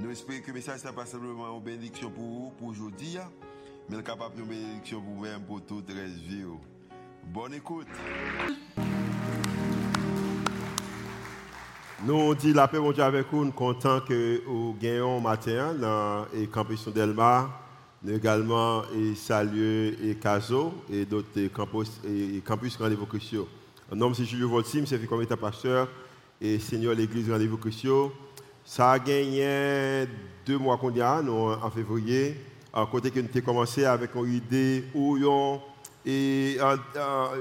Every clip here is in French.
Nous espérons que le message n'est pas simplement une bénédiction pour vous, pour aujourd'hui, mais capable de bénédiction pour vous-même, pour toute la vie. Bonne écoute. Nous disons la paix, mon Dieu, avec vous. Nous sommes contents que nous gagnons matin dans le campus Delmar. Nous également et saluer et Caso et d'autres campus, campus Rendez-vous Christian. Mon nom c'est Julio Voltim, c'est comme état pasteur et seigneur l'église Rendez-vous Christian. Ça a gagné deux mois qu'on a, en février, à côté que nous avons commencé avec une idée où et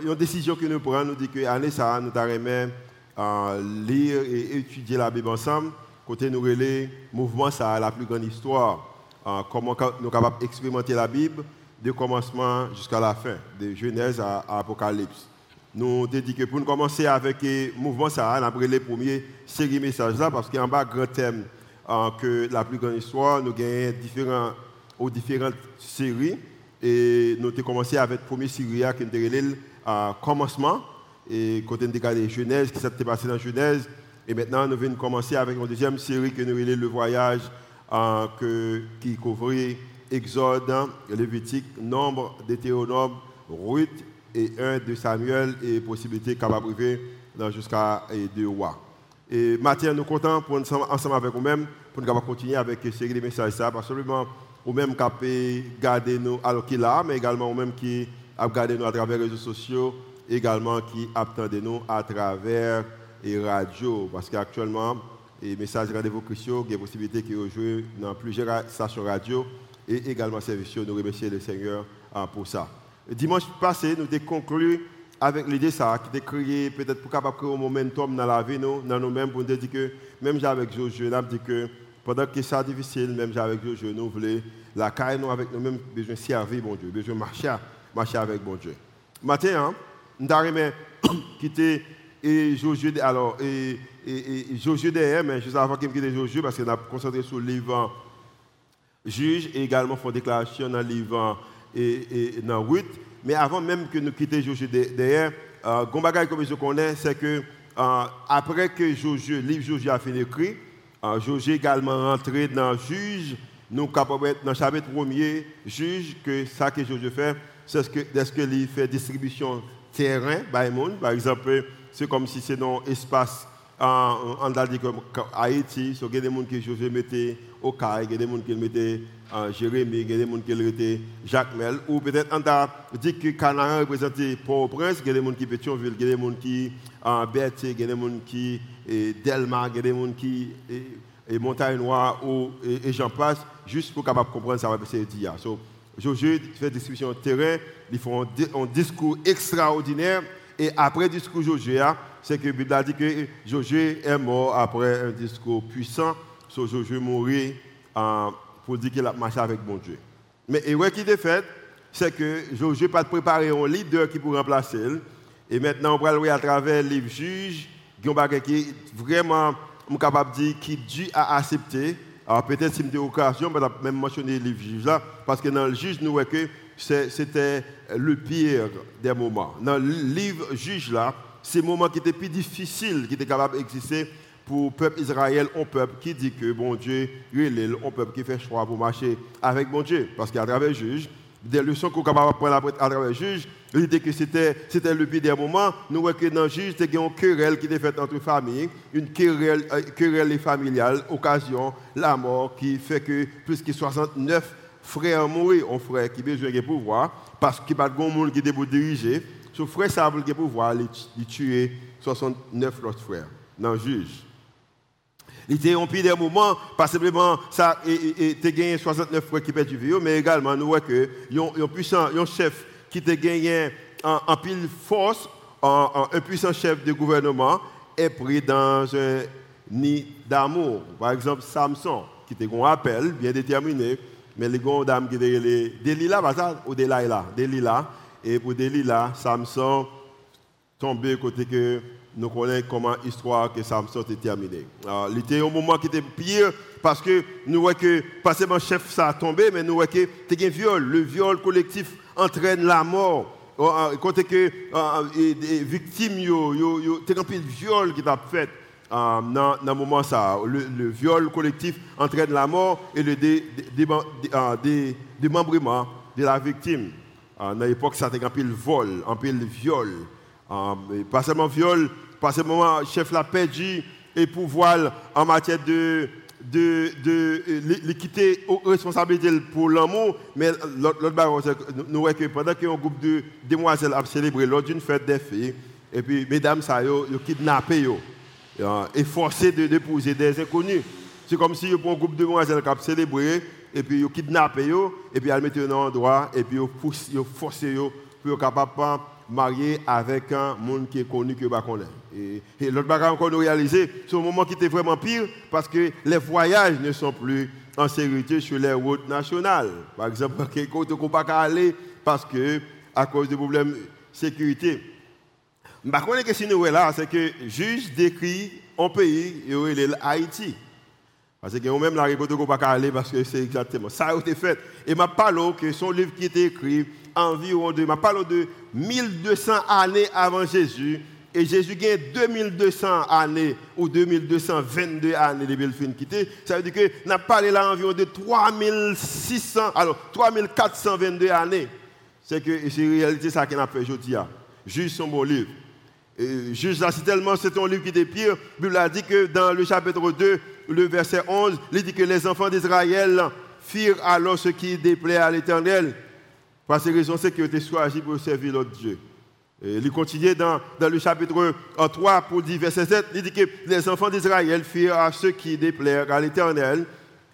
une décision que nous prenons, nous dit que l'année ça, nous avons lire et étudier la Bible ensemble. Côté nous le mouvement, ça a la plus grande histoire. comment nous sommes capables d'expérimenter la Bible, de commencement jusqu'à la fin, de Genèse à Apocalypse nous dédiquons pour nous commencer avec le mouvement ça, après les premiers séries messages là, parce qu'en bas, grand thème euh, que la plus grande histoire, nous avons différents, aux différentes séries. Et nous avons commencé avec la première série qui était le euh, commencement, et côté de Genèse, qui s'est passé dans Genèse. Et maintenant, nous venons commencer avec une deuxième série que nous le voyage que, qui couvrait Exode, Lévitique, Nombre, Deutéronome, Ruth et 1 de Samuel et possibilité capable de jusqu'à deux rois. Et maintenant, nous comptons pour ensemble avec vous-même pour nous continuer avec cette série de messages ça, pas seulement vous-même qui garder nous alors qu'il là, mais également vous-même qui a gardé nous à travers les réseaux sociaux, également qui attendez nous à travers les radios, parce qu'actuellement, les messages rendez-vous cruciaux, il y a possibilité qu'ils jouent dans plusieurs stations radio et également services. Nous remercions le Seigneur ah, pour ça. Dimanche passé, nous avons conclu avec l'idée ça, qui était créé peut-être pour capable créer un momentum dans la vie, nous, dans nous-mêmes, pour nous dire que même avec Josué, nous avons dit que pendant que c'est difficile, même avec Josué, nous voulons la carrière, nous avec nous-mêmes, besoin de servir bon Dieu, besoin de marcher, marcher avec bon Dieu. Matin, hein, nous avons quitté et Josué, alors, et, et, et Josué derrière, mais avant qu'il me quitte Josué, parce qu'on a concentré sur le livre juge et également font déclaration dans le livre et, et dans 8. Mais avant même que nous quittions Josué derrière, euh, comme je connais, c'est que euh, après que Josué, livre Josué a fini écrit, euh, Josué également rentré dans juge, nous capables dans le chapitre premier, juge que ça que Josué fait, c'est ce que, est-ce qu'il fait distribution terrain, par exemple, c'est comme si c'est dans espace en, en Haïti, il y a des gens qui Josué mettait au il y a des gens qui mettaient Jérémie, il y a des gens qui étaient Jacques Mel, ou peut-être on a dit que Canaan représentait Port-au-Prince, il y a des gens qui Pétionville, il y a des gens qui Berthier, il y a des gens qui Delmar, il y a des gens qui Montagne Noire et, j'en passe, juste pour capable comprendre ça va passer dire. So, Josué fait distribution de terrain, ils font un, discours extraordinaire et après le discours Josué, c'est que la Bible dit que Josué est mort après un discours puissant. So Josué euh, pour dire qu'il a marché avec mon Dieu. Mais ce qui est fait, c'est que Josué pas préparé un leader qui pourrait remplacer. Et maintenant, on va le à travers le livre juge, qui est vraiment capable de dire qui Dieu a accepté. Alors peut-être si une occasion, on va même mentionner le livre juge là, parce que dans le juge, nous voyons que c'était le pire des moments. Dans le livre juge là, c'est moment qui était plus difficile, qui était capable d'exister pour le peuple Israël, un peuple qui dit que bon Dieu, il est un peuple qui fait choix pour marcher avec bon Dieu. Parce qu'à travers le juge, des leçons qu'on est capable d'apprendre à travers le juge, l'idée que c'était, c'était le pire des moments, nous voyons que dans le juge, il a une querelle qui était faite entre familles, une querelle, euh, querelle familiale, occasion, la mort, qui fait que plus que 69 frères mourent, un frère qui a besoin de pouvoir, parce qu'il n'y a pas de monde qui est pour diriger, ce frère ça a pouvoir de tuer 69 autres frères dans le juge. Il était pire des moments, pas simplement ça, et tu gagné 69 frères qui perdent du vie, mais également nous voyons que un puissant, chef qui te gagné en, pile force, un puissant chef de gouvernement est pris dans un nid d'amour. Par exemple, Samson, qui était un appel bien déterminé, mais les grandes dames qui étaient Delilah, pas ça, ou Delilah, Delilah. Et pour Delilah, Samson tombé côté que nous connaissons comment l'histoire que Samson était terminée. il était un moment qui était pire parce que nous voyons que, pas seulement chef ça a tombé, mais nous voyons que c'est un viol. Le viol collectif entraîne la mort. Côté que les victimes, il y a un viol qui a fait dans le moment ça. Le, viol collectif entraîne la mort et le démembrement de la victime. Dans l'époque, ça été un pile vol, un pile viol. Pas seulement viol, pas seulement chef la perdu et pouvoir en matière de de, de, l'équité aux responsabilités pour l'amour, mais l'autre nous voyons que pendant qu'un groupe de demoiselles a célébré lors d'une fête des filles, et puis mesdames, ça, yo, yo kidnappé, yo, et forcé d'épouser des inconnus. C'est comme si pour un groupe de demoiselles qui a célébré, et puis ils kidnappé, et puis ils mettent un endroit, et puis ils forcé pour être capable marié avec un monde qui est connu que pas connaît. Et, l'autre bagage encore nous réaliser, c'est un moment qui était vraiment pire parce que les voyages ne sont plus en sécurité sur les routes nationales. Par exemple, côté qu'on pas aller parce que à cause des problèmes de sécurité. Par contre, que si nous là, c'est que juge décrit un pays, et Haïti. Parce que nous-mêmes, la réponse qu'on pas aller parce que c'est exactement ça a été fait. Et ma parle que son livre qui était écrit environ de, ma parle de 1200 années avant Jésus. Et Jésus a 2200 années ou 2222 années de Belfine quitté. Ça veut dire que n'a parlé là environ de 3600, alors 3422 années. C'est que c'est réalité ça qu'on a fait aujourd'hui. Juste son beau livre. Et juste là, c'est tellement c'est un livre qui est pire. La Bible a dit que dans le chapitre 2, le verset 11, il dit que les enfants d'Israël firent alors ce qui déplaît à l'Éternel. Par ces raisons, c'est qu'ils ont été choisis pour servir l'autre Dieu. Et il continue dans, dans, le chapitre 3 pour dire verset 7, il dit que les enfants d'Israël firent à ce qui déplairent à l'Éternel.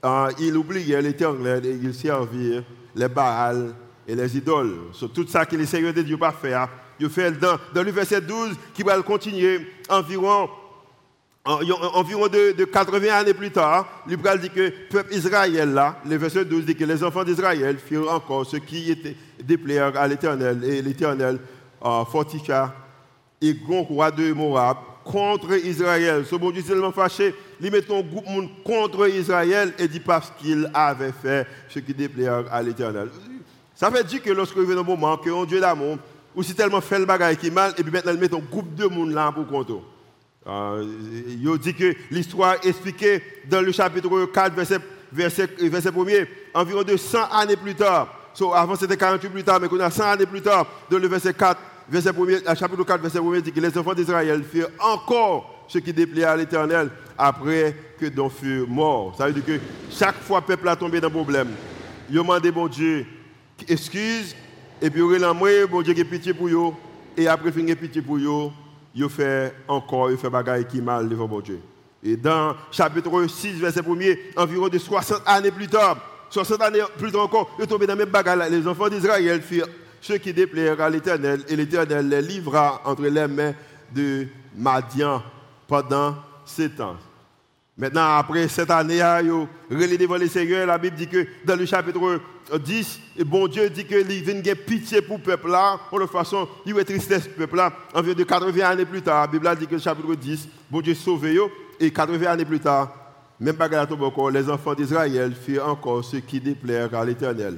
Euh, ils oubliaient l'Éternel et ils servirent les Baals et les idoles. Sur tout ça que les Seigneurs de Dieu pas faire. Il fait dans, dans le verset 12 qui va continuer environ environ de, 80 années plus tard, l'Ibral dit que le peuple Israël, là, le verset 12 dit que les enfants d'Israël firent encore ce qui était déplaire à l'Éternel, et l'Éternel euh, fortifia grand roi de Moab contre Israël. Ce bon Dieu tellement fâché, il met un groupe contre Israël et dit parce qu'il avait fait ce qui déplaire à l'Éternel. Ça veut dire que lorsque vient un moment que un Dieu d'amour, ou si tellement fait le bagage qui mal, et puis maintenant il met un groupe de monde là pour contre. Euh, il dit que l'histoire expliquée dans le chapitre 4, verset, verset, verset 1er, environ de 100 années plus tard. avant c'était 48 plus tard, mais qu'on a 100 années plus tard, dans le verset 4, verset 1er, chapitre 4, verset 1er, dit que les enfants d'Israël firent encore ce qui déplaît à l'Éternel après que d'on fut mort. Ça veut dire que chaque fois le peuple a tombé dans un problème, il a demandé bon Dieu excuse, et puis il a bon Dieu qui pitié pour eux, et après il a pitié pour eux, il fait encore, il fait bagaille qui mal devant mon Dieu. Et dans chapitre 6, verset 1er, environ de 60 années plus tard, 60 années plus tard encore, ils tombent dans la même bagarre. Les enfants d'Israël firent ce qui déplaire à l'Éternel, et l'Éternel les livra entre les mains de Madian pendant sept ans. Maintenant, après cette année, relé devant le Seigneur, la Bible dit que dans le chapitre 10, et bon Dieu dit qu'il vient de pitié pour le peuple là. De façon, il a tristesse pour le peuple là. Environ de 80 années plus tard, la Bible dit que le chapitre 10, bon Dieu sauve Et 80 années plus tard, même pas encore, les enfants d'Israël firent encore ce qui déplaire à l'Éternel.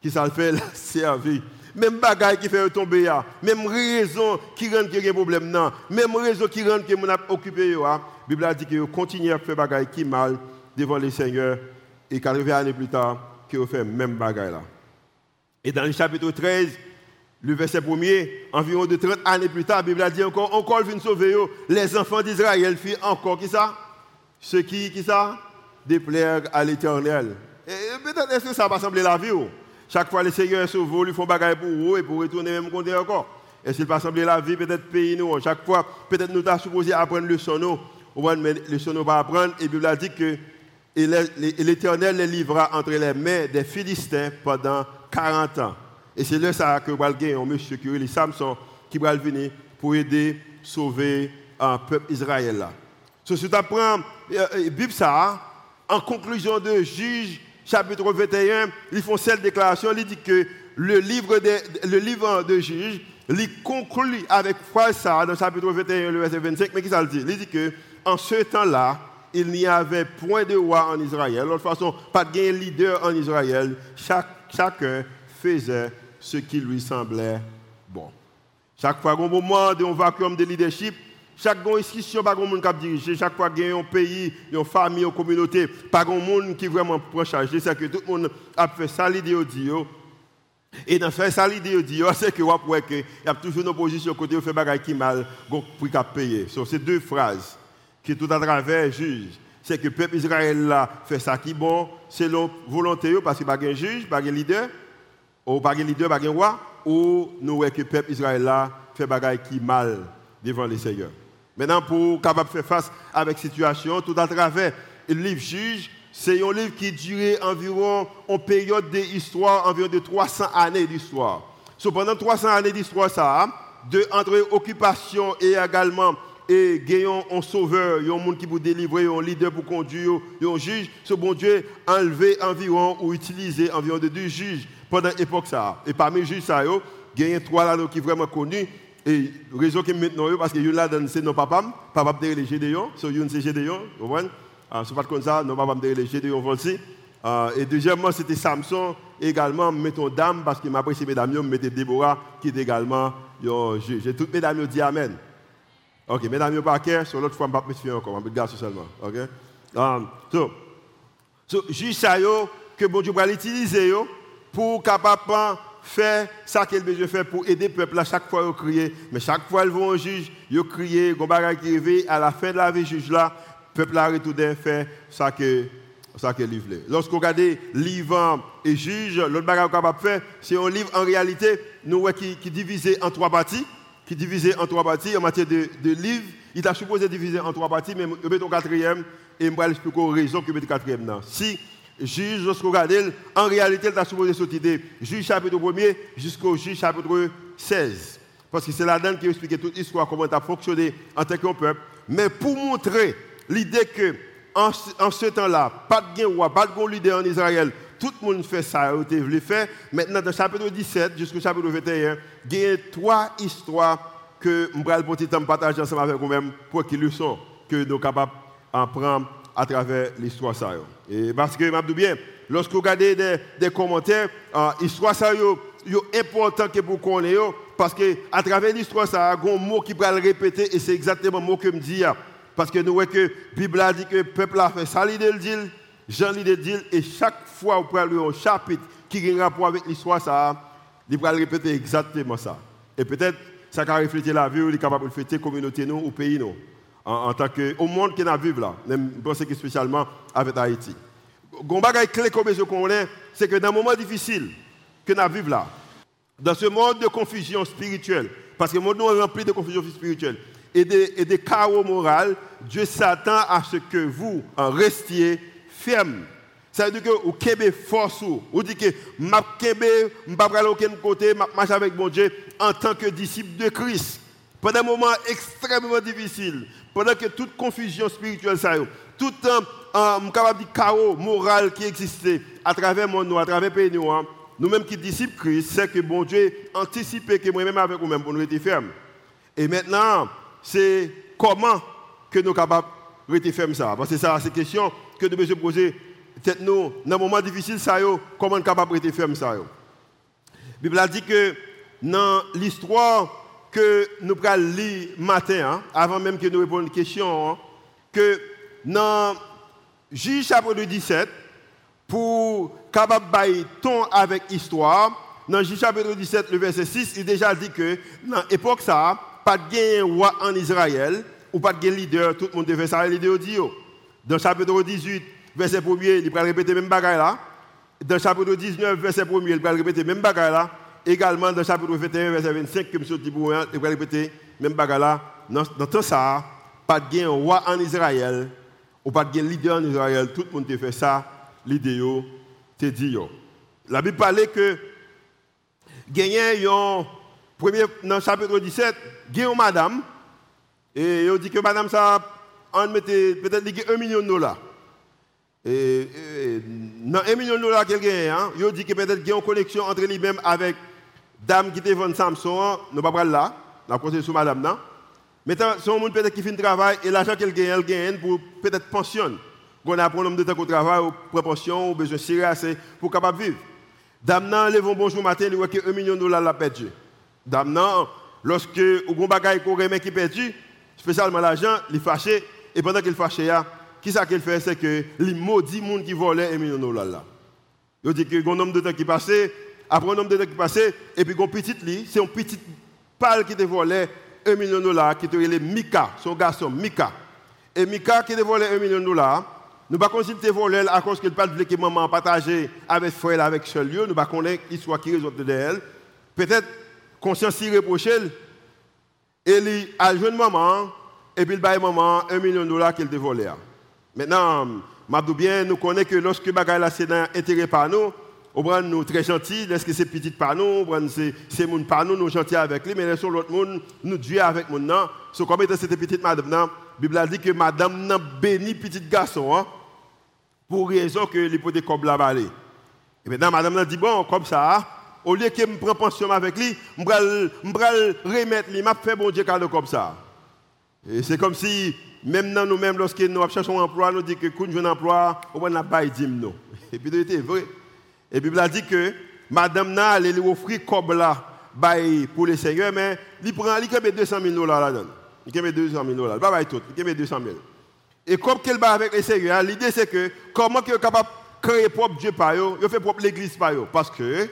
Qui ça fait la servir. Même bagaille qui fait tomber là. Même raison qui rend qu'il y a un problème. Même raison qui rend que mon occupé Bible dit que continue à faire bagaille qui mal devant le Seigneur. Et 80 années plus tard, qui ont fait même bagaille là. Et dans le chapitre 13, le verset 1er, environ de 30 années plus tard, la Bible a dit encore, encore vient sauver les enfants d'Israël firent encore qui ça? Ce qui, qui ça? Déplaire à l'éternel. Peut-être est-ce que ça va sembler la vie Chaque fois les seigneurs sauvent, ils font bagaille pour eux et pour retourner même compter encore. Est-ce qu'il va sembler la vie peut-être pays nous Chaque fois, peut-être nous avons supposé apprendre le son, mais le son va apprendre. Et la Bible a dit que l'Éternel les livra entre les mains des Philistins pendant 40 ans. Et c'est là que va un monsieur qui est Samson qui va venir pour aider sauver un peuple Israël. So, si tu apprends la euh, euh, Bible ça, en conclusion de Juge chapitre 21, ils font cette déclaration, ils disent que le livre de, le livre de juges, il conclut avec foi ça dans chapitre 21, le verset 25, mais qui ça le dit? Il dit que en ce temps-là, il n'y avait point de roi en Israël. De toute façon, pas de leader en Israël. Chaque, chacun faisait ce qui lui semblait bon. Chaque fois qu'on moment de vacuum de leadership, chaque institution, pas de monde qui diriger. Chaque fois qu'il y a un pays, une famille, une communauté, pas de monde qui vraiment prend. C'est que tout le monde a fait ça l'idée et dans ce ça l'idée c'est que vous qu'il y a toujours une opposition côté fait des qui mal pour payer. So, c'est deux phrases qui tout à travers juge. C'est que le peuple Israël fait ça qui bon selon volonté parce qu'il n'y a pas de juge, pas de leader, ou pas de leader, pas de roi, ou nous voyons que le peuple Israël là fait qui mal devant les seigneurs. Maintenant, pour capable faire face avec cette situation, tout à travers le livre juge, c'est un livre qui durait environ en période d'histoire, environ de 300 années d'histoire. So, pendant 300 années d'histoire, ça, de, entre occupation et également et gagnant un sauveur, un monde qui vous délivrer, un leader pour conduire, un juge, ce bon Dieu a enlevé environ ou utilisé environ de deux juges pendant l'époque ça. Et parmi les juges, il y a trois là qui sont vraiment connus. Et raison qui maintenant, parce que là, c'est nos papas, papa de les Gédéon, c'est c'est Gédéon, vous comprenez? Ah, c'est pas comme ça, nous ne pouvons pas les Gédéon aussi. Et deuxièmement, c'était Samson également, mettons dame, parce que m'apprécie mesdames, je mettais Déborah, qui est également un juge. Et toutes mesdames dit Amen. Ok, mesdames, je cœur, sur l'autre fois, je ne vais pas encore, je vais garçon seulement. Ok? Um, so, so, juge ça, que bon Dieu va l'utiliser pour capable faire ça qu'elle besoin faire pour aider le peuple à chaque fois ils crier mais chaque fois ils vont au juge ils crient gon qui à la fin de la vie juge là le peuple a retourné faire ça que ça que livre lorsqu'on regarde livre et juge l'autre bagage capable faire c'est un livre en réalité nous qui qui divisé en trois parties qui est divisé en trois parties en matière de, livres. Il a supposé diviser en trois parties, mais je vais au quatrième et je vais expliquer les raisons que je vais quatrième. Si juge, lorsqu'on regarde, en réalité, il a supposé sortir de juge chapitre 1er jusqu'au juge chapitre 16. Parce que c'est là-dedans qui explique toute l'histoire, comment ça a fonctionné en tant que peuple. Mais pour montrer l'idée que en, ce temps-là, pas de roi, pas de leader en Israël, tout le monde fait ça, il voulu faire. Maintenant, dans le chapitre 17 jusqu'au chapitre 21, il y a trois histoires que je vais partager ensemble avec vous-même pour qu'ils le sont, que nous sommes capables d'apprendre à travers l'histoire. Et parce que, je bien, lorsque vous regardez des, commentaires, l'histoire est important que vous connaissiez, parce qu'à travers l'histoire, ça, il y a un mot qui peut le répéter, et c'est exactement le mot que je me dis. Parce que nous voyons que la Bible a dit que le peuple a fait ça, l'idée le dit, Jean lit dit, et chaque fois vous pouvez un chapitre qui a un rapport avec l'histoire, ça, il va répéter exactement ça. Et peut-être, ça va refléter la vie, il est capable de refléter la communauté nous, ou pays nous, en, tant que, au monde qui est vivre là, je pense que spécialement avec Haïti. Un bagage clé comme je connais, c'est que dans un moment difficile que nous vivons là, dans ce monde de confusion spirituelle, parce que le monde est rempli de confusion spirituelle et de, et de chaos moral, Dieu s'attend à ce que vous en restiez Ça veut dire que vous avez force. Vous dites que je ne vais pas aller aucun côté, je marche avec mon Dieu en tant que disciple de Christ. Pendant un moment extrêmement difficile, pendant que toute confusion spirituelle, tout euh, euh chaos moral qui existait à travers mon nom, à travers le pays nous-mêmes qui disciples Christ, c'est que bon Dieu anticipé que moi-même avec vous-même pour nous être fermes. Et maintenant, c'est comment que nous sommes capables de rester fermes ça? Parce que ça, c'est question que nous devons poser tête nous dans un moment difficile ça comment on capable de ferme ça La Bible a dit que dans l'histoire que nous allons lire matin hein, avant même que nous répondions une question hein, que dans Juge chapitre 17 pour capable de ton avec histoire dans Juge chapitre 17 le verset 6 il déjà dit que dans l'époque ça pas de roi en Israël ou pas de leader tout le monde devait ça leader dans le chapitre 18, verset 1 il va répéter même bagaille là. Dans le chapitre 19, verset 1 il va répéter même bagaille là. Également, dans le chapitre 21, verset 25, comme je dis il va répéter même bagaille là. Dans, tout ça, pas de roi en Israël, ou pas de leader en Israël, tout le monde fait ça, l'idée, te dit. La Bible parlait que gagné premier dans chapitre 17, une madame et il dit que madame ça on mettait peut-être 1 million de dollars. Et, dans 1 million de dollars qu'elle gagne, hein, il dit que peut-être qu'il y a une connexion entre lui-même avec dame qui te vend Samson, hein. nous ne pas là, on va conseiller sur madame. Non? Maintenant, son monde peut-être qui fait un travail et l'argent qu'elle gagne, elle gagne pour peut-être pension. On a un nombre de temps au travail, ou proportion, ou besoin de assez pour capable vivre. Dame nan, levons bonjour matin, il voit que 1 million de dollars l'a perdu. Dame nan, lorsque ou gon bagay ko remet qui perdu, spécialement l'argent, il fâché et pendant qu'il fâché qui ça qu'il fait c'est que il maudit monde qui volait 1 million de dollars là. Il dit que un homme de temps qui passait, après un homme de temps qui passait et puis gon petite li, c'est un petit pâle qui te volait 1 million de dollars qui te relait Mika, son garçon Mika. Et Mika qui te volait 1 million de dollars, nous ne pouvons pas volé à cause qu'il ne pas que maman partager avec frère avec seul lieu, nous ne pouvons pas l'histoire qui résulte de elle. Peut-être conscience s'y reproche et il a joué maman et puis il a maman un million de dollars qu'il a volé. Maintenant, je bien, nous connaissons que lorsque bagay la c'est intérêt par nous, on prend nous très gentils, est-ce que c'est petit par nous, c'est c'est moun par nous, nous gentils avec lui, mais l'autre monde nous Dieu avec mon nom. So comme cette petite madame, la Bible dit que madame n'a béni petit garçon. Hein, pour raison que potes comme la balé. Et maintenant, madame a dit, bon, comme ça, au lieu que je prenne pension avec lui, vais remettre lui, je fait bon Dieu cadeau comme ça. Et c'est comme si, même nous-mêmes, lorsque nous cherchons un emploi, nous disons que quand je un emploi, on va pas nous. Et puis, c'était vrai. Et puis, il a dit que madame n'a allé lui offrir comme là pour les seigneurs, mais il prend, il met 200 000 dollars là-dedans. Il met 200 000 dollars. Pas tout, il met 200 000. Et comme qu'elle va avec les Seigneur, l'idée c'est que comment qu'il est capable de créer propre Dieu par eux, il fait propre l'église par eux. Parce que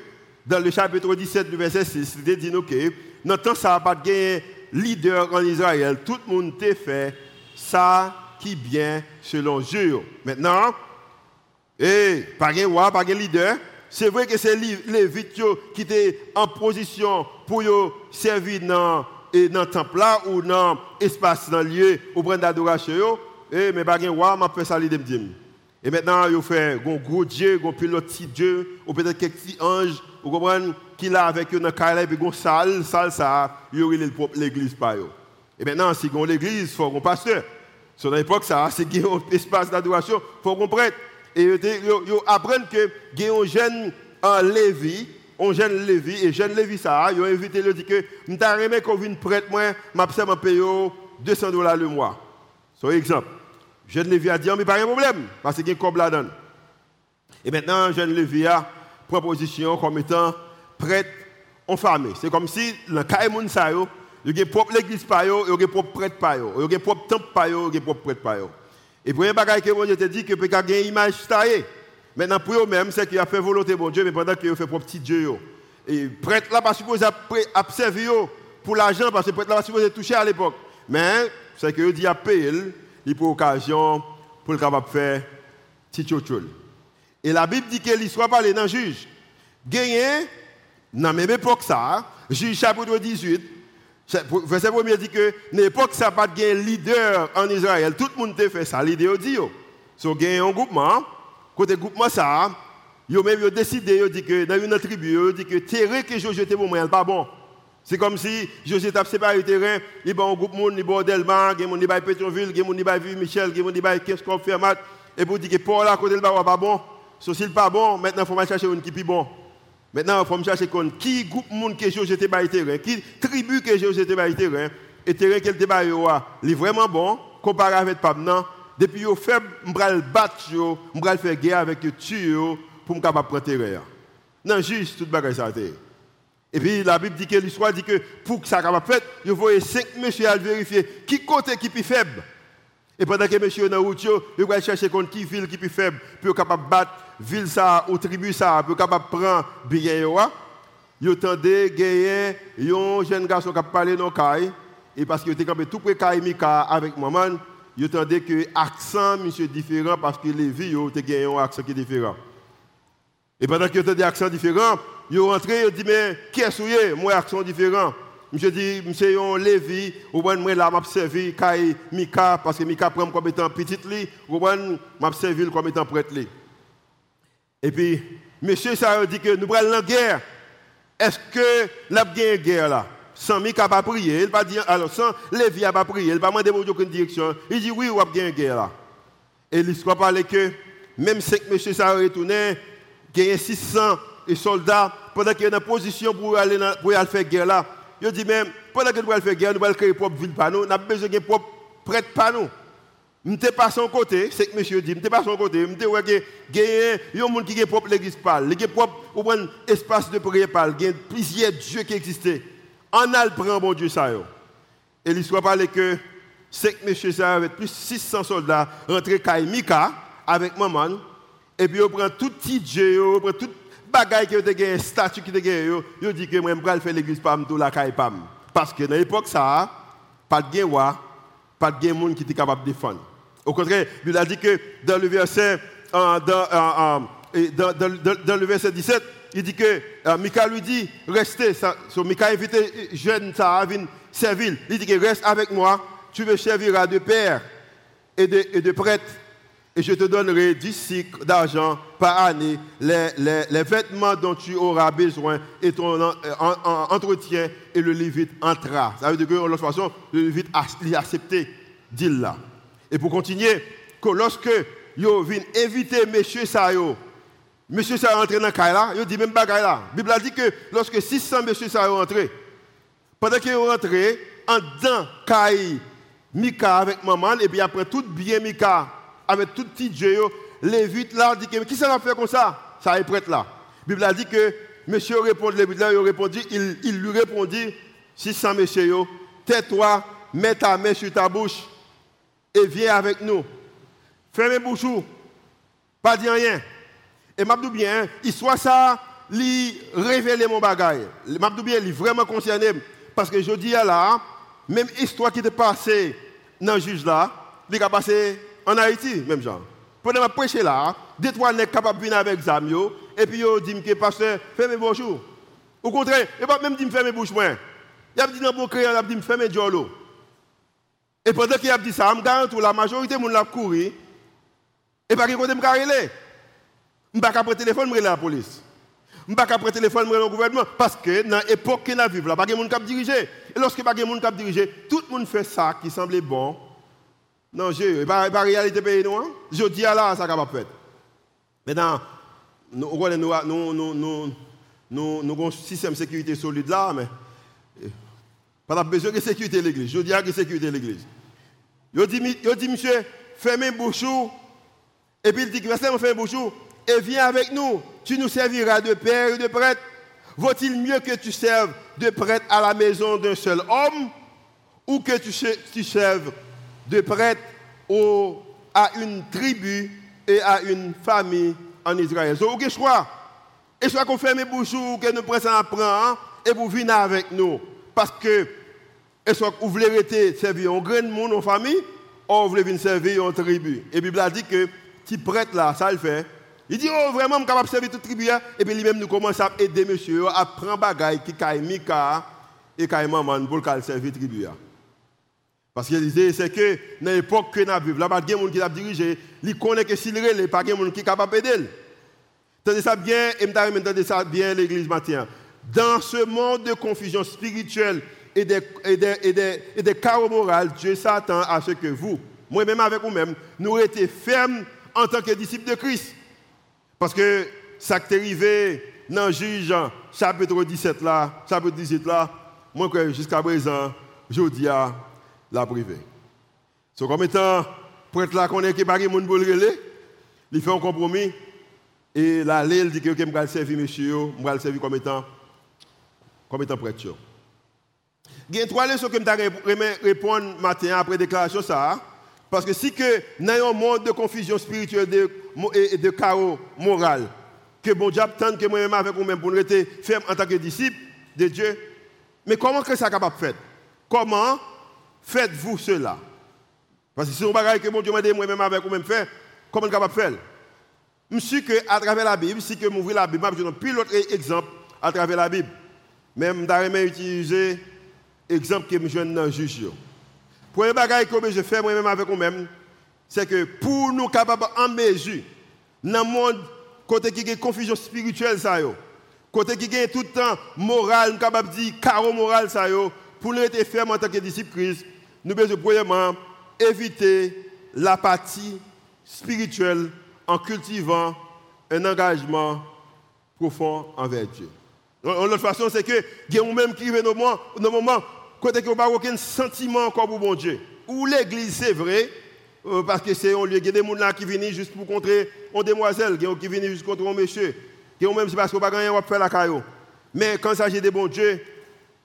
dans le chapitre 17 du verset 6, il dit que dans temps ça n'a pas de leader en Israël. Tout le monde fait ça qui bien selon Dieu. Maintenant, et pas de roi, pas de leader. C'est vrai que c'est les Lévites qui étaient en position pour servir dans le temple là ou dans l'espace, dans le lieu où prendre d'adoration. Eh, mais pas de roi, m'a fait ça Et maintenant, il fait un gros Dieu, un petit Dieu, ou peut-être quelques anges, vous comprenez, qui là avec eux dans le et puis une salle, salle ça, il y aurait l'église par. Et maintenant, si on l'église, il faut un pasteur. Sur l'époque, ça, c'est un espace d'adoration, il faut qu'on prête. Et ils apprennent que y a un jeune en Lévi, un jeune Lévi, et jeune Lévi, ça, ils ont invité, ils ont dit que, je t'ai qu'on vienne prêtre, moi, je paye 200 dollars le mois. Un exemple. Jeune Lévi a dit, mais pas de problème, parce qu'il y a un. Et maintenant, jeune Lévi a proposition comme étant prêtre en famille. C'est comme si, le cas de il y a propre l'église par il y a propre prêtre par il y a propre temple par il y a propre prêtre par Et pour un bagage que moi je te dis que peut avoir une image taillée. Maintenant pour eux-mêmes, c'est qu'il a fait volonté bon Dieu, mais pendant qu'il fait propre petit Dieu. Et prêtre là pas supposé observer pour l'argent parce que prêtre là pas supposé toucher à l'époque. Mais c'est que dit à payer il pour occasion pour le capable faire petit Et la Bible dit que l'histoire parle dans juge. Gagné dans la même époque ça, juge chapitre 18 Verset 1 dit que l'époque ça pas de leader en Israël. Tout le monde a fait ça. L'idée dit yo. So gagne un groupement. Côté groupement ça, yo même yo décidé yo dit que dans une tribu yo dit que terrain que Josué était pour moi pas bon. C'est comme si José t'a séparé le terrain, il y a un groupe de monde, il y a Delmar, il y a Pétionville, il y a Michel, il y a Kingscom Fermat, et pour dire que Paul à côté de pas bon. So, s'il pas bon, maintenant il faut chercher un qui est bon. Maintenant, il faut chercher qui groupe de monde que José t'a le terrain, qui tribu que José t'a le terrain, et le terrain qu'elle t'a il est vraiment bon, comparé avec Pabnan. Depuis qu'il fait, je vais battre, je vais faire guerre avec eux, pour me capable prendre terrain. Non, juste tout le bagage ça. Et puis la Bible dit que l'histoire dit que pour que ça soit fait, il faut cinq messieurs à vérifier qui côté qui plus faible. Et pendant que monsieur dans route, va chercher contre qui ville qui plus faible, pour capable battre ville ça ou tribu ça, pour capable prendre bien yo. Il entendait gagner un jeune garçon qui parlé dans caille et parce qu'il était campé tout près de Mika avec maman, il entendait que l'accent monsieur différent parce que les vies ont gagné un accent qui est différent. Et pendant qu'il entendait accent différent, rentrés, ils ont dit, mais qui est? Souillé Moi, action différent. Je dis, monsieur, un Lévi, ou bien moi, là, m'a servi Mika, parce que Mika prend comme étant petite li, ou bien m'a servi comme étant prêtre. Et puis, monsieur, ça dit que nous prenons la guerre. Est-ce que la guerre là sans Mika pas prier, il pas dire alors sans Lévi pas prier, il pas demander aucune direction. Il dit oui, ou a bien guerre là. Et l'histoire parle que même cinq monsieur ça retourné, gagné 600 soldats pendant qu'il est en position pour aller, pour aller faire guerre là. Il dit même, pendant que nous allons faire guerre, nous allons créer propre ville par nous, nous avons besoin de propre prêtre par nous. Je ne pas son côté, c'est que monsieur dit, je ne pas son côté, je ne pas gagner, il y a monde qui a propre l'église parle, qui a propre espace de prière parle, il y a plusieurs dieux qui existent. On a le prend bon Dieu ça. Et l'histoire parle que c'est que monsieur ça avec plus 600 soldats rentrés à Mika avec maman et puis on prend tout petit dieu, on prend tout bagaille qui a gagné, statue qui a gagné, il dit que moi vais faire l'église pam tout la caille pam. Parce que dans l'époque ça, pas de roi, pas de monde qui était capable de défendre. Au contraire, il a dit que dans le verset, dans, dans, dans, le verset 17, il dit que euh, Mika lui dit, restez. So, Mika a invité jeune ça à servir. Il dit que reste avec moi, tu me serviras de père et de, et de prêtre. Et je te donnerai 10 cycles d'argent par année, les, les, les, vêtements dont tu auras besoin et ton euh, entretien, et le Lévite entra. Ça veut dire que, de toute façon, le Lévite a, a accepté, dit là. Et pour continuer, que lorsque yo vient inviter monsieur Sayo, monsieur Sayo entré dans le là, il dit même pas là. La Bible a dit que lorsque 600 monsieur Sayo entré, pendant qu'ils sont rentrés, en dedans, Kai, Mika avec maman, et puis après tout bien Mika, avec tout petit Dieu, Lévite là, dit que, qui ça va faire comme ça? Ça est prêtre là. La Bible a dit que monsieur répond, Lévite là, il répondit, il, il lui répondit, 600 monsieur, tais-toi, mets ta main sur ta bouche et viens avec nous. Fermez bouche, pas dire rien. Et m'a bien, histoire ça, lui révéler mon bagage. M'a bien, il vraiment concerné parce que je dis là, même histoire qui était passée dans le juge là, il a passé en Haïti, même genre. Pendant ma prêcher là, deux trois nègres capables de venir avec Zamio, et puis ils dit que pasteur, fermez bonjour. Au contraire, il pas même dit fermez bouche moi. Il a dit dans mon crayon, il a dit fermez jolo. Et pendant qu'il a dit ça, je garantis la majorité de gens couru. Et pas qui côté carrelé. Je ne pas prendre téléphone me la police. Je ne pas prendre téléphone me le gouvernement parce que dans l'époque que nous vivons là, pas de monde qui diriger. Et lorsque pas de monde qui diriger, tout le monde fait ça qui semblait bon. Non, je pas pas réalité pays. Hein. Je dis à là ça capable faire. Maintenant nous nous nous nous nous avons un système de sécurité solide là mais eh, pas besoin de sécurité l'église. Je dis à que sécurité l'église. Il dit, monsieur, fermez bouchou. Et puis il dit, fermez bouchou. Et viens avec nous. Tu nous serviras de père et de prêtre. Vaut-il mieux que tu serves de prêtre à la maison d'un seul homme ou que tu, serves de prêtre à une tribu et à une famille en Israël? Donc, quel choix Et soit qu'on ferme bouchou, que nous prenons apprend et vous venez avec nous. Parce que et soit vous voulez rester servir un grand monde en famille, ou vous voulez servir en tribu. Et la Bible a dit que petit prêtre là, ça le fait. Il dit, oh vraiment, je suis capable de servir toute tribu. Hein. Et puis lui-même nous commence à aider monsieur à prendre bagaille qui a Mika et qui maman pour servir tribu. Hein. Parce qu'il disait, c'est que dans l'époque que nous vivons, là, pas de monde qui a dirigé, il connaît que s'il n'est pas de monde qui est capable d'aider. Tenez ça bien, et me ça bien l'église matin. Dans ce monde de confusion spirituelle et des, et des, carreaux moraux, Dieu s'attend à ce que vous, moi-même avec vous-même, nous étions fermes en tant que disciples de Christ. Parce que ça qui est arrivé dans Juge, chapitre 17 là, chapitre 18 là, moi que jusqu'à présent, je dis à la privée. So, comme étant prêtre là qu'on est qui pas monde pour le il fait un compromis et là il dit que je vais servir monsieur, je vais servir comme étant comme étant prêtre. Il y a trois leçons que je vais répondre matin après déclaration ça. Parce que si que dans un monde de confusion spirituelle et de chaos moral, que bon Dieu attend que moi-même avec vous-même pour nous être ferme en tant que disciple de Dieu, mais comment que ça capable de faire? Comment faites-vous cela? Parce que si on bagaille que bon Dieu m'a dit moi-même avec vous-même faire, comment capable de faire Monsieur que à travers la Bible, si que m'ouvrir la Bible, je donne plus l'autre exemple à travers la Bible. Même d'arriver utiliser exemple que je donne dans le juge. Premier bagage que je fais moi-même avec moi-même, c'est que pour nous capables en mesure, dans le monde, côté qui a confusion spirituelle, ça côté qui a tout le temps moral, capable de dire carreau moral, ça pour nous être fermes en tant que disciples Christ, nous devons premièrement éviter l'apathie spirituelle en cultivant un engagement profond envers Dieu. L'autre façon, c'est que a même qui vivent nos moments, nos côté que pas aucun sentiment encore pour bon Dieu. Ou l'église, c'est vrai, euh, parce que c'est un lieu, il y a des gens qui viennent juste pour contrer une demoiselle, qui viennent juste contre un monsieur. A même parce qu'on n'a pas rien faire la caillou. Mais quand il s'agit de bon Dieu,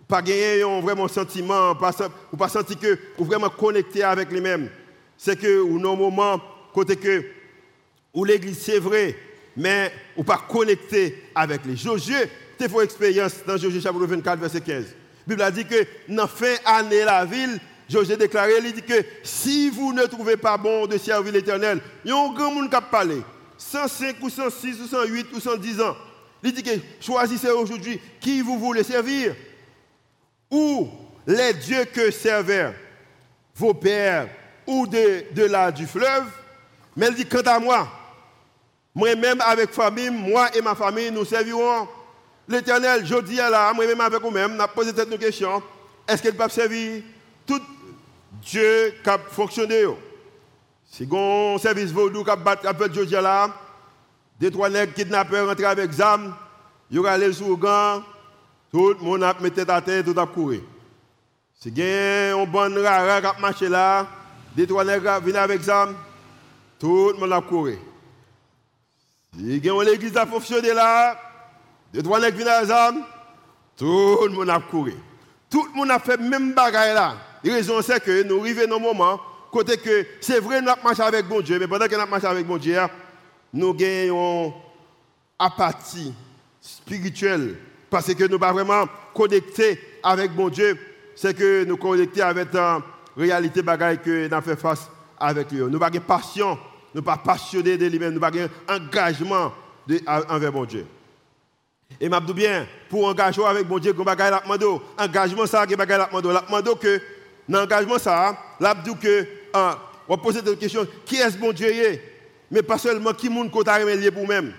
pas gagner un vraiment sentiment, pas, ou pas sentir que ou vraiment connecté avec les mêmes. C'est que ou nos moments côté que où l'église c'est vrai, mais ou pas connecté avec les Josué, tu fait expérience dans Josué chapitre 24 verset 15. La Bible a dit que dans fin année la ville Josué déclaré, il dit que si vous ne trouvez pas bon de servir l'Éternel, il y a un grand monde qui a parlé. 105 ou 106 ou 108 ou 110 ans. Il dit que choisissez aujourd'hui qui vous voulez servir. Ou les dieux que servaient vos pères ou de, de là du fleuve. Mais il dit, quant à moi, moi-même avec famille, moi et ma famille, nous servirons l'éternel. Je dis à la, moi-même avec vous-même, nous posé cette question. Est-ce qu'elle peut servir tout Dieu qui a fonctionné? Si un service vaudou qui a battu Dieu là, des trois nègres kidnappeurs rentrent avec ZAM, ils ont allé sur le gant, tout le monde a mis tête à terre, tout a couru. Si un bon rara qui a marché là, des trois nègres viennent avec ZAM, tout le monde a couru. Si a l'église a fonctionné là, des trois nègres viennent avec ZAM, tout le monde a couru. Tout le monde a fait même bagaille là. La raison c'est que nous arrivons dans un moment, côté que c'est vrai, nous avons marché avec bon Dieu, mais pendant que nous avons marché avec bon Dieu, nous gagnons apathie spirituelle parce que nous ne sommes pas vraiment connectés avec bon Dieu. C'est que nous connectés avec la réalité bagaille que nous avons fait face avec lui. Nous n'avons pas passion, nous pas passionnés de lui-même, nous n'avons pas d'engagement envers bon Dieu. Et m'a bien, pour engager avec bon Dieu, va la engagement ça, que bagaille la la que dans l'engagement ça, l'a dit que, ah, on va poser cette question, qui est ce bon Dieu mais pas seulement qui monde qu'on t'a lié pour même.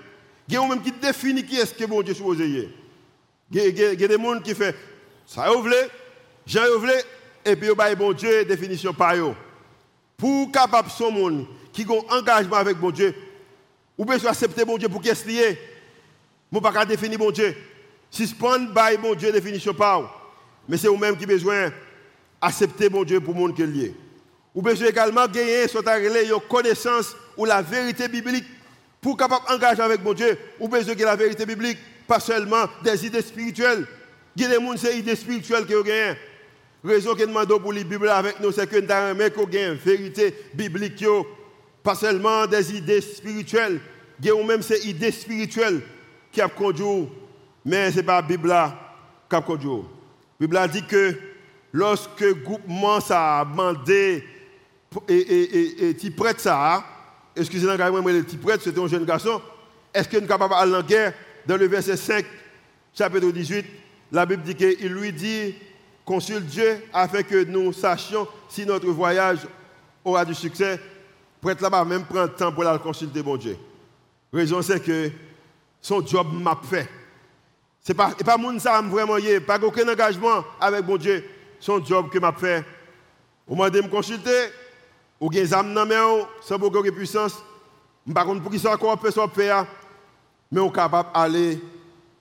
Il y a même qui définit qui est-ce que bon Dieu supposé Il y a des gens qui font ça vous voulez, j'en voulez, et puis il bon Dieu définition par eux. Pour capable son monde qui a un engagement avec bon Dieu, ou bien accepter bon Dieu pour qu'est-ce lié. Ne peux pas définir bon Dieu. Si je prends bon Dieu définition par mais c'est vous-même qui besoin d'accepter bon Dieu pour le monde qui est lié. Ou besoin également gagner soit une connaissance ou la vérité biblique pour capable engager avec mon Dieu. Ou besoin de la vérité biblique, pas seulement des idées spirituelles. Il y a des gens c'est idées spirituelles que vous La Raison que nous demandons pour la Bible avec nous, c'est que nous avons une vérité biblique, pas seulement des idées spirituelles. A même ces idées spirituelles qui ont conduit, mais ce n'est pas la Bible qui a conduit. La Bible a dit que lorsque le groupement a demandé et, et, et, prête ça, excusez-moi, le petit prêtre, c'était un jeune garçon, est-ce qu'il est capable d'aller en guerre? Dans le verset 5, chapitre 18, la Bible dit qu'il lui dit, consulte Dieu afin que nous sachions si notre voyage aura du succès. Prêtre là-bas même prend le temps pour aller consulter mon Dieu. La raison c'est que son job m'a fait. Ce n'est pas, pas mon ça vraiment, pas aucun engagement avec mon Dieu. Son job m'a fait. Au moment de me consulter, ou gen zam nan men sans beaucoup de puissance, par contre pour qui soit quoi peut faire mais on capable d'aller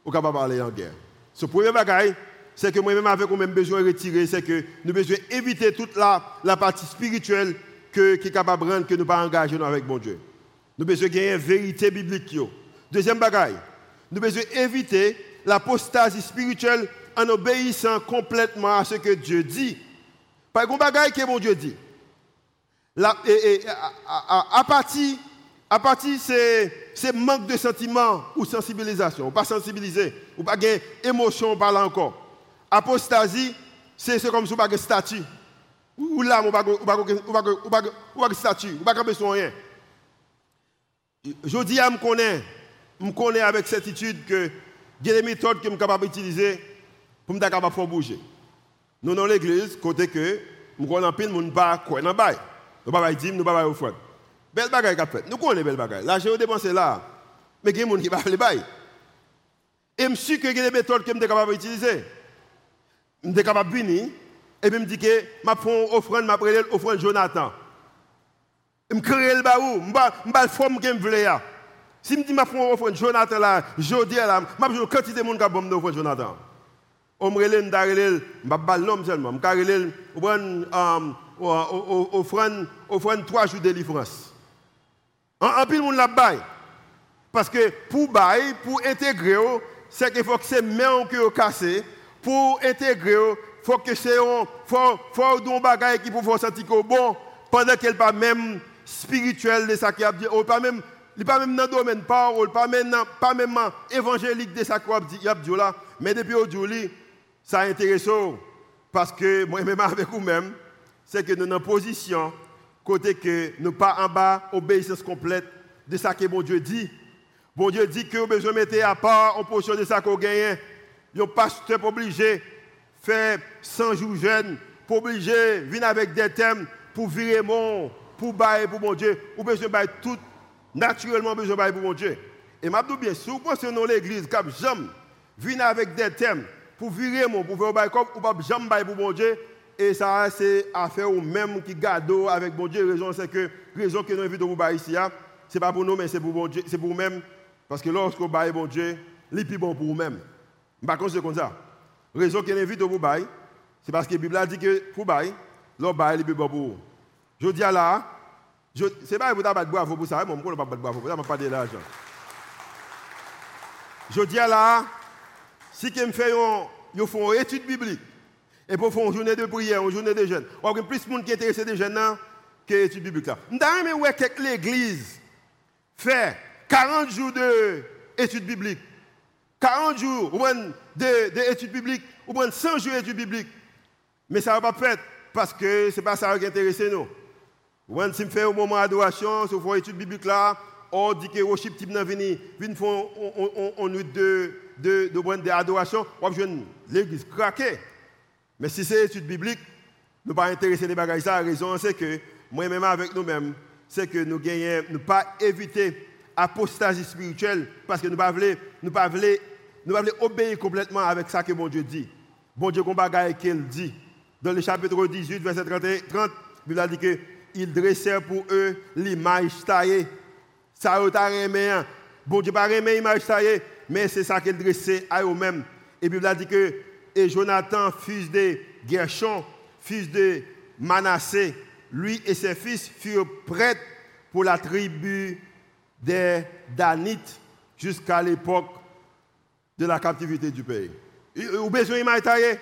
on capable aller en guerre. Ce premier bagage c'est que moi-même avec nous même besoin de retirer c'est que nous besoin éviter toute la, partie spirituelle que, qui est capable de rendre que nous pas engager avec mon Dieu. Nous besoin gagner une vérité biblique. Deuxième bagage, nous besoin éviter l'apostasie spirituelle en obéissant complètement à ce que Dieu dit. Par exemple, bagage que mon Dieu dit. La, et, c'est manque de sentiment ou sensibilisation, ou pas sensibiliser, ou pas de émotion par là encore. Apostasie, c'est comme si on pas statut. Ou là, on pas statut, on pas besoin rien. Je dis à me connaître, me connais avec certitude que il des méthodes que je suis capable d'utiliser pour me de bouger. Nous, dans l'église, côté que, je connais pile, je ne pas quoi dans le nous pas dire, nous pas offrir. Belle bagaille qu'a fait. Nous connaissons belle bagaille. L'argent dépensé là. Mais il y a des gens qui ne peuvent pas Et je suis y a des méthodes que je suis capable d'utiliser. Je suis capable de venir. Et puis je me dis que je prends offrande, je prends offrande Jonathan. Je crée le baou, je vais le forme que je veux. Si je dis que je vais Jonathan là, je dis là, je vais quantité de monde qui va me Jonathan. On me relève, je vais pas le nom seulement. Je vais offrir trois jours de délivrance. En plus, le monde l'a Parce que pour bail, pour intégrer, c'est qu'il faut que c'est main qui est cassé. Pour intégrer, il faut que c'est un faut faut bagaille qui pour sentir que bon pendant qu'elle pas même spirituel de ça qui a dit ou pas même il pas même dans le domaine parole pas même pas même évangélique de ça qui a dit mais depuis aujourd'hui ça intéresse parce que moi même avec vous même c'est que nous sommes en position côté que nous pas en bas obéissance complète de ça que bon Dieu dit bon Dieu dit que besoin mettre à part en position de ça qu'on gagne un pasteur obligé faire 100 jours jeunes pour obliger venir avec des thèmes pour virer mon pour bailler pour mon Dieu. Ou besoin bailler tout naturellement besoin bailler pour mon Dieu. Et m'a bien si vous pensez dans l'église cap jamais venir avec des thèmes pour virer mon pour faire comme ou pas jamais pour mon Dieu. Et ça c'est affaire ou même qui garde avec mon Dieu. Raison c'est que raison que nous invitons vous bailler ici hein, c'est pas pour nous mais c'est pour mon Dieu c'est pour vous-même parce que lorsque vous baillez mon Dieu c'est plus bon pour vous-même par contre c'est comme ça. Raison qu'il invite vous bailler c'est parce que la Bible a dit que pour bailler l'on baille les bon pour. Je dis à là je c'est pas pour battre bravo pour ça moi je ne pas battre bravo pour ça m'a pas de l'argent je dis à là si que me fait une étude biblique et pour faire une journée de prière, une journée de jeûne. On a plus de monde qui est intéressé des jeunes que l'étude biblique là. Nous ouais que l'église fait 40 jours d'études bibliques. 40 jours d'études bibliques, ou 100 jours d'études bibliques. Mais ça ne va pas faire parce que ce n'est pas ça qui intéresse nous. Quand si fait au moment d'adoration, si on fait étude biblique là, on dit que worship type n'a venu, vient on nuit de de de l'église craquer. Mais si c'est étude biblique, nous pas intéresser les bagages ça, la raison c'est que moi-même avec nous-mêmes, c'est que nous gagnons ne pas éviter apostasie spirituelle parce que nous pas voulons nous pas voulons nous obéir complètement avec ça que mon Dieu dit. Bon Dieu qu'on bagaille qu'il dit dans le chapitre 18, verset 30, la Bible dit que il dressait pour eux l'image taillée. Ça a été Bon Dieu pas l'image taillée, mais c'est ça qu'il dressait à eux-mêmes. Et Bible dit que et Jonathan, fils de Gershon, fils de Manassé, lui et ses fils furent prêtres pour la tribu des Danites jusqu'à l'époque de la captivité du pays. Vous besoin d'image taillée,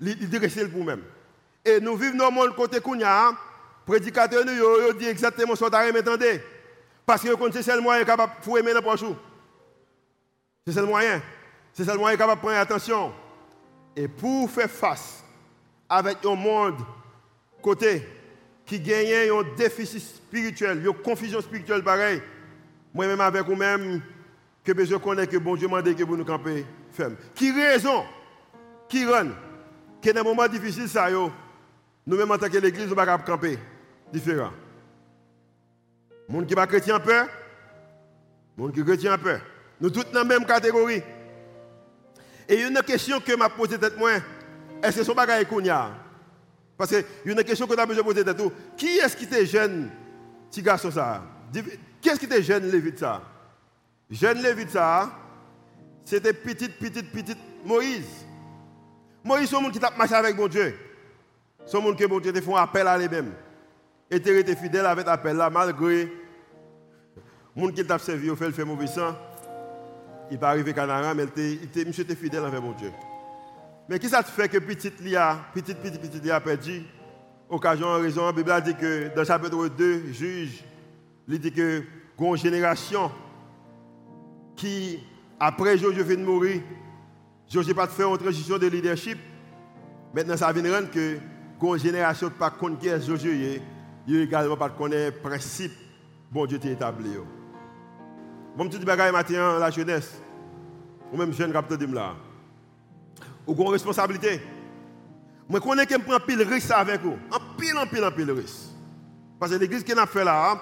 il dressait pour même. Et nous vivons dans le monde côté Kounia, prédicateur nous dit exactement ce que vous Parce que c'est le moyen capable de fouiller dans le C'est le moyen. C'est le moyen capable de prendre attention. Et pour faire face avec un monde côté qui gagne un déficit spirituel, une confusion spirituelle pareil, moi-même avec vous-même, que je connais que bon Dieu m'a dit que vous nous camper ferme. Qui raison, qui rend, que dans un moment difficile, ça, nous-mêmes, en tant que l'église, nous ne pouvons pas camper? Différent. Monde qui va chrétien peur, monde qui chrétien peur. Nous tous dans la même catégorie. Et a une question que m'a posée tête moi, est-ce que son bagage est Parce qu'il y a? Une question que tu as besoin de poser Qui est-ce qui était jeune, petit garçon ça? Qui est-ce qui était jeune Lévite ça? Jeune Lévite ça, c'était petite, petite, petite Moïse. Moïse, c'est un monde qui t'a marché avec mon Dieu. Ce monde que bon Dieu font appel à lui-même. Et tu es fidèle avec l'appel là, malgré le monde qui t'a servi, il fait le fait mauvais sang. Il pas arrivé Canara, mais il était fidèle avec mon Dieu. Mais qui ça te fait que petite Lia, petite, petite, petite Lia a perdu Occasion, raison, la Bible dit que dans chapitre 2, juge, il dit que une génération qui, après de mourir, Josué pas fait une transition de leadership. Maintenant, ça vient rendre que une génération qui pas contre Josué, il également pas connaître le principe bon Dieu t'a établi. Bon petit bagaille matin la jeunesse. Ou même jeune capteur de là. Ou une responsabilité. Moi connais que me prend pile risque avec vous. En pile en pile en pile risque. Parce que l'église qui a fait là,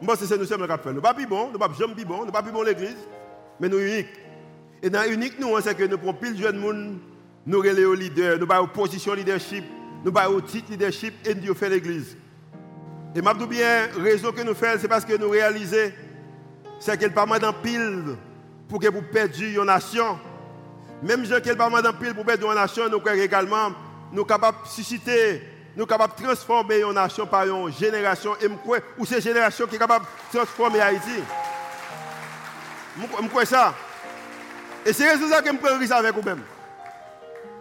moi c'est nous sommes qui fait. Nous pas plus bon, nous pas jamais bon, nous pas plus bon l'église, mais nous unique. Et dans unique nous c'est que nous prenons pile jeune monde, nous relais leader, nous pas position leadership, nous au titre leadership et nous fait l'église. Et m'a bien, raison que nous faisons, c'est parce que nous réalisons, c'est qu'elle pas dans pile pour que vous perdiez une nation. Même si qu'elle pas dans pile pour perdre une nation, nous croyons également, nous capables de susciter, nous capables de transformer une nation par une génération, et ou c'est génération qui est capable de transformer Haïti. Je crois ça. Et c'est ça que je prends avec vous-même.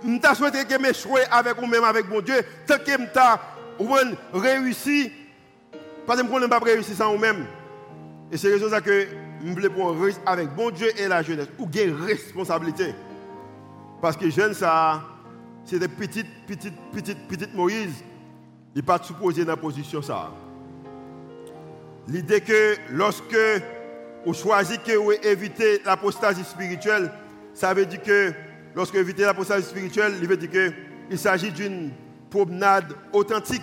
Je souhaite que je sois avec vous-même, avec mon Dieu, tant que je réussi, parce que je ne pas réussir sans vous-même. Et c'est ça que je voulais risque avec bon Dieu et la jeunesse, ou une responsabilité. Parce que jeune, ça, c'est des petites, petites, petites, petites Moïse. Il n'est pas supposé dans la position ça. L'idée que lorsque vous choisissez que vous l'apostasie spirituelle, ça veut dire que lorsque vous évitez l'apostasie spirituelle, il veut dire qu'il s'agit d'une promenade authentique,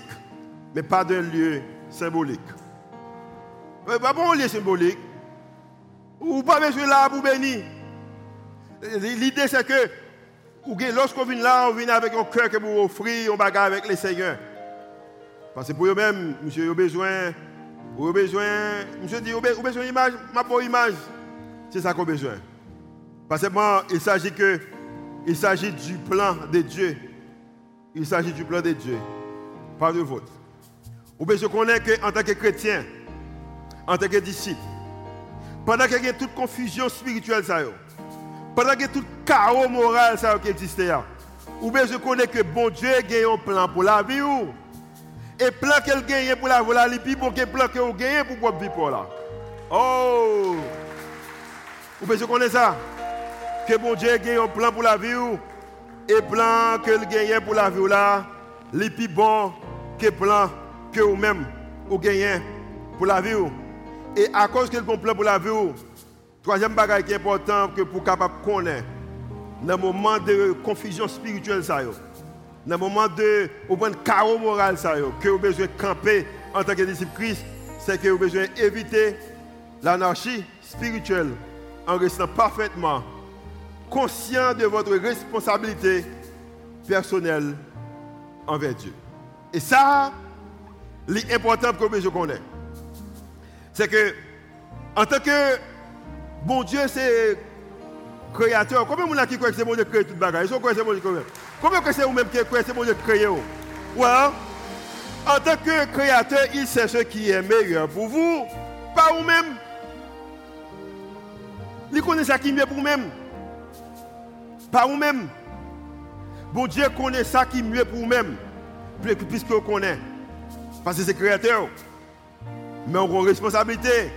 mais pas d'un lieu symbolique. Pas bon lieu symbolique. Ou pas besoin là pour bénir. L'idée c'est que lorsqu'on vient là, on vient avec un cœur que vous offrez, on bagarre avec les seigneurs. Parce que pour eux-mêmes, monsieur, ils ont besoin vous avez besoin, monsieur dit, vous avez besoin d'image, ma pauvre image. C'est ça qu'on a besoin. Parce que il s'agit que, il s'agit du plan de Dieu. Il s'agit du plan de Dieu. Pas de vôtre. Vous avez besoin qu'on qu'en tant que chrétien, en tant que disciple, pendant qu'il y a toute confusion spirituelle, ça pendant qu'il y a tout chaos moral ça qui existe, vous avez besoin qu'on que bon Dieu a un plan pour la vie. Et plan qu'elle gagne pour la voler, il plus bon que plan qu'elle gagne pour boire vivre là. Oh! Vous pouvez connaître ça? Que bon Dieu gagne un plan pour la vie et plan qu'elle gagne pour la vie là, il plus bon que plan que vous-même vous gagnez pour la vie. Et à cause un plan pour la vie, troisième bagage qui est important que pour capable connaître dans le moment de confusion spirituelle dans le moment de chaos moral que vous avez besoin de camper en tant que disciple Christ, c'est que vous avez besoin d'éviter l'anarchie spirituelle en restant parfaitement conscient de votre responsabilité personnelle envers Dieu. Et ça, l'important que vous connaissez, c'est que en tant que bon Dieu, c'est créateur. Combien de gens qui croient que c'est bon Dieu qui crée tout le bagage? Ils sont que c'est bon Dieu Combien que c'est vous-même qui croyez que c'est bon Dieu qui crée En tant que créateur, il sait ce qui est meilleur pour vous, pas vous-même. Il connaît ce qui est mieux pour vous-même. Pas vous-même. Bon Dieu connaît ça qui est mieux pour vous-même, puisque vous connaît. Parce que c'est créateur. Mais on a une responsabilité.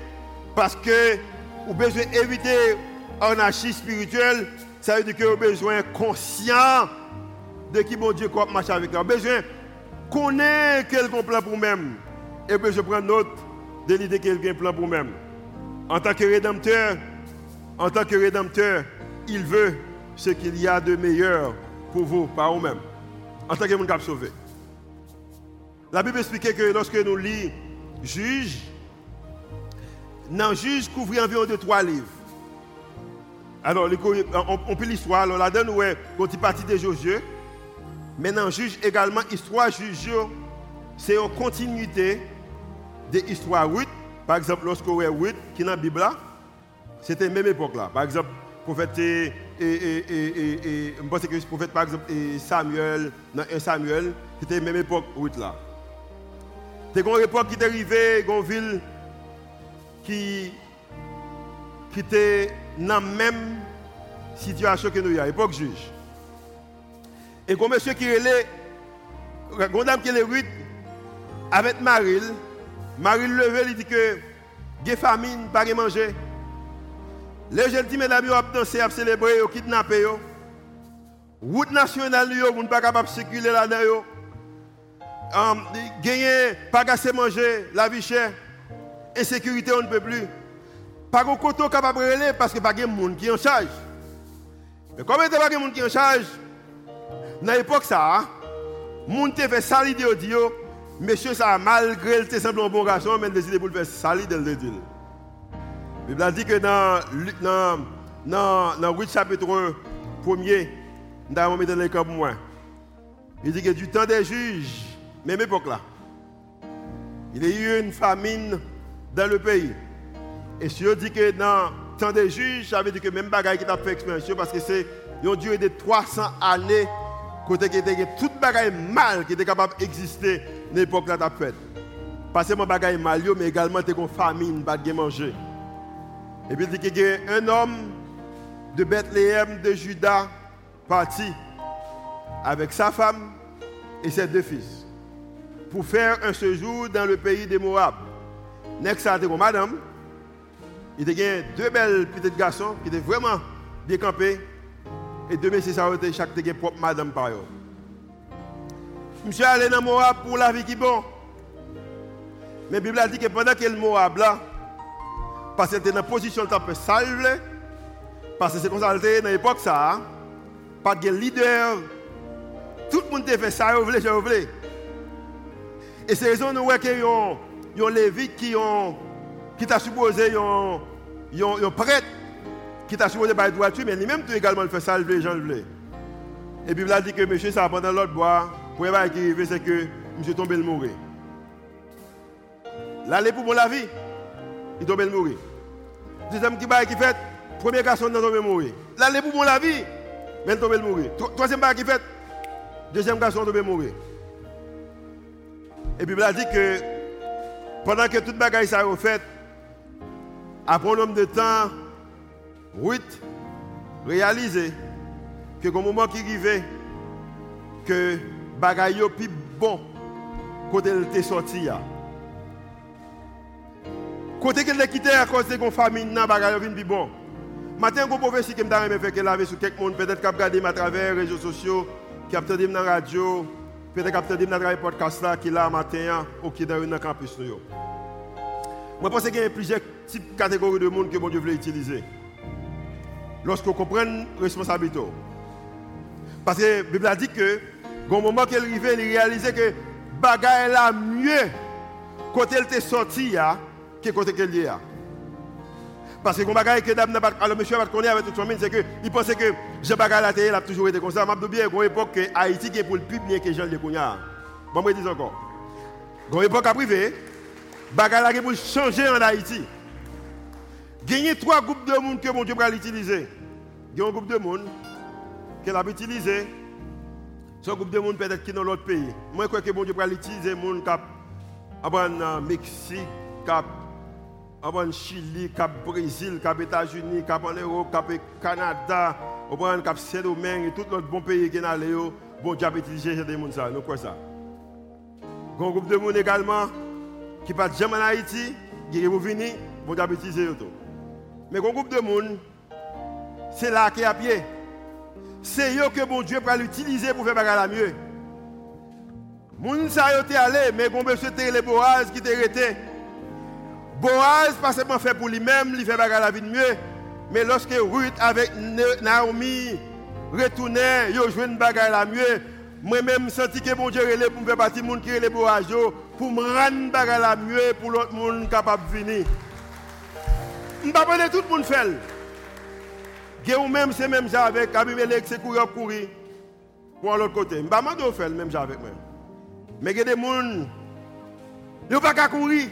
Parce que vous besoin d'éviter anarchie spirituelle, ça veut dire que vous besoin conscient de qui bon Dieu marche avec nous. Vous besoin connaître quel plan pour vous-même. Et puis je prends note de l'idée qu'il a un plan pour vous-même. En tant que rédempteur, en tant que rédempteur, il veut ce qu'il y a de meilleur pour vous, par vous-même. En tant que monde sauvé. La Bible explique que lorsque nous lisons Juge, dans Juge couvre environ de trois livres. Alors, on, peut l'histoire. Alors, là-dedans, nous avons une partie de Josué. Maintenant, juge également, histoire juge, c'est une continuité de l'histoire 8. Par exemple, lorsqu'on a 8 qui est dans la Bible, c'était la même époque là. Par exemple, prophète, et, le prophète, par Samuel, dans 1 Samuel, c'était la même époque 8 là. C'est une époque qui est arrivée, une ville qui, était dans la même situation que nous, à l'époque juge. Et comme monsieur qui est une dame qui est Ruth, avec Maril, Maril levé, il dit que il famine, pas de manger. Les jeunes dit, mesdames, ils ont dansé, ils ont célébré, ont kidnappé. Route nationale, ils pas capables de circuler là-dedans. Gagner, pas de manger, la vie chère, insécurité, on ne peut plus. Pas de côté capable de relayer parce que pas de monde qui en charge. Mais comme il n'y a pas de monde qui en charge, dans l'époque, ça, moun te fait salir de Dieu, monsieur, ça, malgré le semble un bon garçon, mais décidé pour le faire salir de Dieu. La Bible dit que dans, dans, dans, dans 8 chapitre 1er, dans le dans les camps pour moi, il dit que du temps des juges, même époque là, Il y a eu une famine dans le pays. Et si on dit que dans le temps des juges, ça veut dire que même bagaille qui t'a fait expérience, parce que c'est une de 300 années, côté qui était toute bagaille mal qui était capable d'exister dans l'époque là t'as fait. Pas seulement bagaille mal, mais également une famine, pas de manger. Et puis il dit qu'il y a un homme de Bethléem, de Juda, parti avec sa femme et ses deux fils pour faire un séjour dans le pays des Moab. Next, madame. Il y a deux belles petites garçons qui étaient vraiment bien campés. Et deux messieurs, ça a chaque propre madame par eux. Monsieur allé dans Moab pour la vie qui est bon. Mais la Bible a dit que pendant que le Moab là, parce qu'il était dans la position de peu salve, parce que c'est comme ça dans l'époque ça, pas de leader, tout le monde a fait ça, vous voulez, je voulais. Et c'est raison nous que y a Lévite qui ont qui supposé yon yon prêtre qui t'a supposé par droit mais lui-même tout également fait ça les gens le Et puis il a dit que monsieur ça pendant l'autre bois pour qui arrive c'est que monsieur tombé le mourir. L'aller pour la vie, il tombé le mourir. Deuxième qui qui fait premier garçon dans tombé mourir. L'aller pour la vie, mais tombé le mourir. Troisième qui fait deuxième garçon tombé mourir. Et puis a dit que pendant que toute bagaille ça a fait, après un nombre de temps, Ruth réalisé que au moment qui arrivait, que bagaille plus bon côté elle était sorti. Côté qu'elle a quitté à cause de la famine, bagaille plus bon. Matin, une prophétie que je fait que laver sur quelques monde, peut-être qu'à regarder à travers les réseaux sociaux, qui a entendu dans la radio, peut-être qu'à entendu dans le podcast là, qui est là matin, ou qui est dans le campus. Moi, je pense qu'il y a plusieurs types de catégories de monde que mon Dieu veut utiliser. Lorsqu'on comprend la responsabilité. Parce que la Bible a dit que, au moment qu'elle arrivait, elle réalisait que bagaille là mieux quand elle était sortie que quand elle est. Parce que bagaille que alors monsieur va connaître avec toute famille, c'est que il pensait que Jean télé a toujours été comme ça. Je bien une époque que Haïti qui est pour le plus bien que Jean le connaît. Bon, je dis encore. Une époque à privé, bagaille pour changer en Haïti. Il y a trois groupes de monde que mon Dieu va l'utiliser. Il y a un groupe de monde qu'elle a utilisé. Ce groupe de monde peut-être qui est dans l'autre pays. Moi, je crois que mon Dieu va l'utiliser, monde cap au Mexique, cap au Chili, cap Brésil, cap États-Unis, cap en Europe, cap Canada, au cap Saint-Domingue tout l'autre bon pays qui est allé. Bon Dieu va utiliser ces gens ça. Nous quoi ça? Un groupe de monde également qui pas jamais en Haïti, qui est venu, bon Dieu va utiliser tout. Mais un groupe de monde, c'est là qui est à pied. C'est eux que bon Dieu va l'utiliser pour faire la mieux. Moun sa yo te allé, mais bon monsieur te les qui te resté. Boaz pas seulement fait pour lui-même, il fait la vie mieux. Mais lorsque Ruth avec Naomi retournaient, ils joué une bagarre la mieux. Moi-même, senti que bon Dieu relé pour me faire partie de monde qui les Boaz pour me rendre bagarre la mieux pour l'autre monde capable de venir. Je ne pas tout le monde fait. ou même c'est même ça avec Abimelech, c'est courir courir pour l'autre côté. Je ne pas faire même ça avec moi. Mais il y a des gens qui ne pas courir.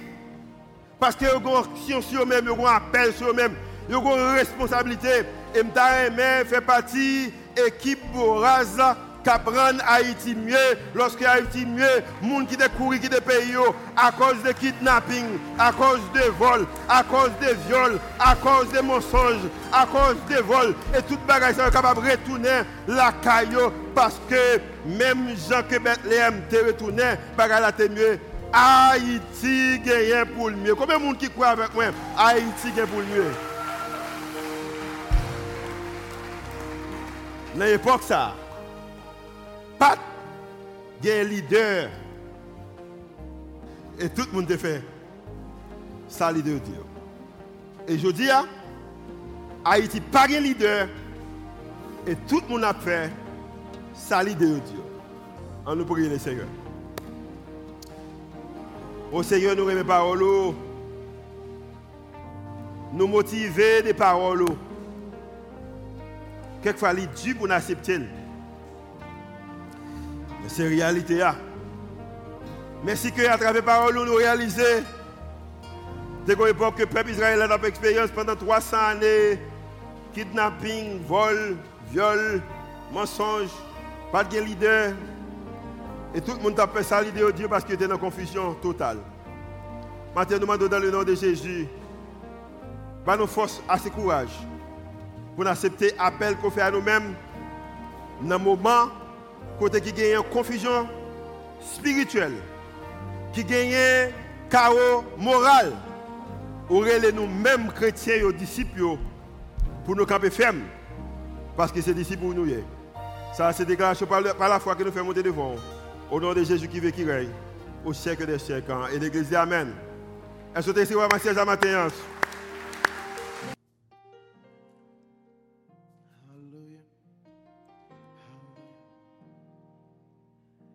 Parce qu'ils ont une science sur eux-mêmes, ils ont appel sur eux-mêmes, ils ont une responsabilité. Et je faire partie de l'équipe Boraz qu'apprendre Haïti mieux, lorsque Haïti mieux, monde qui découvre qui des pays à cause de kidnapping, à cause de vol, à cause de viol, à cause de mensonges, à cause de vol, et toute bagaille sont capable de retourner la caillou parce que même Jean que Bethléem te retourné, bagaille la mieux. Haïti gagne pour le mieux. Combien de monde qui croit avec moi? Haïti gagne pour le mieux. Dans l'époque ça, pas un leader. Et tout le monde fait ça leader Dieu. Et je dis, hein, Haïti pas un leader. Et tout le monde a fait ça leader Dieu. On nous prie le Seigneur. Au Seigneur, nous remet paroles. Nous motiver des paroles. Quelquefois, il est dur pour nous accepter. C'est la réalité. Merci que à travers parole, nous réalisons c'est une époque que le peuple israélien a expérience pendant 300 années. Kidnapping, vol, viol, mensonge, pas de leader. Et tout le monde a fait ça l'idée de Dieu parce qu'il était dans confusion totale. Maintenant, nous demandons dans le nom de Jésus, pas nos forces, assez courage pour accepter l'appel qu'on fait à nous-mêmes dans un moment côté qui gagne une confusion spirituelle, qui gagne chaos moral. Aurait nous-mêmes chrétiens et disciples pour nous camper fermes. Parce que c'est disciples nous. Ça, c'est déclaration par la foi que nous faisons monter devant. Au nom de Jésus qui veut qui règne. Au siècle des siècles. Et l'église dit Amen. Est-ce que tu es ici, matin?